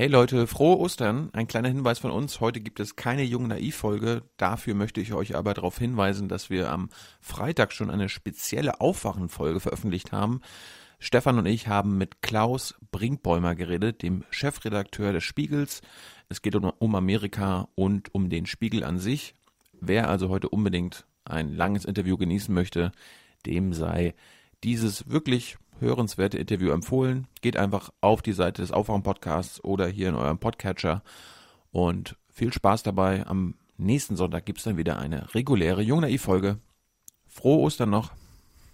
Hey Leute, frohe Ostern. Ein kleiner Hinweis von uns. Heute gibt es keine Jung Naiv Folge. Dafür möchte ich euch aber darauf hinweisen, dass wir am Freitag schon eine spezielle Aufwachen-Folge veröffentlicht haben. Stefan und ich haben mit Klaus Brinkbäumer geredet, dem Chefredakteur des Spiegels. Es geht um Amerika und um den Spiegel an sich. Wer also heute unbedingt ein langes Interview genießen möchte, dem sei dieses wirklich hörenswerte Interview empfohlen. Geht einfach auf die Seite des Aufwachen-Podcasts oder hier in eurem Podcatcher und viel Spaß dabei. Am nächsten Sonntag gibt es dann wieder eine reguläre Jung Naiv-Folge. Frohe Ostern noch!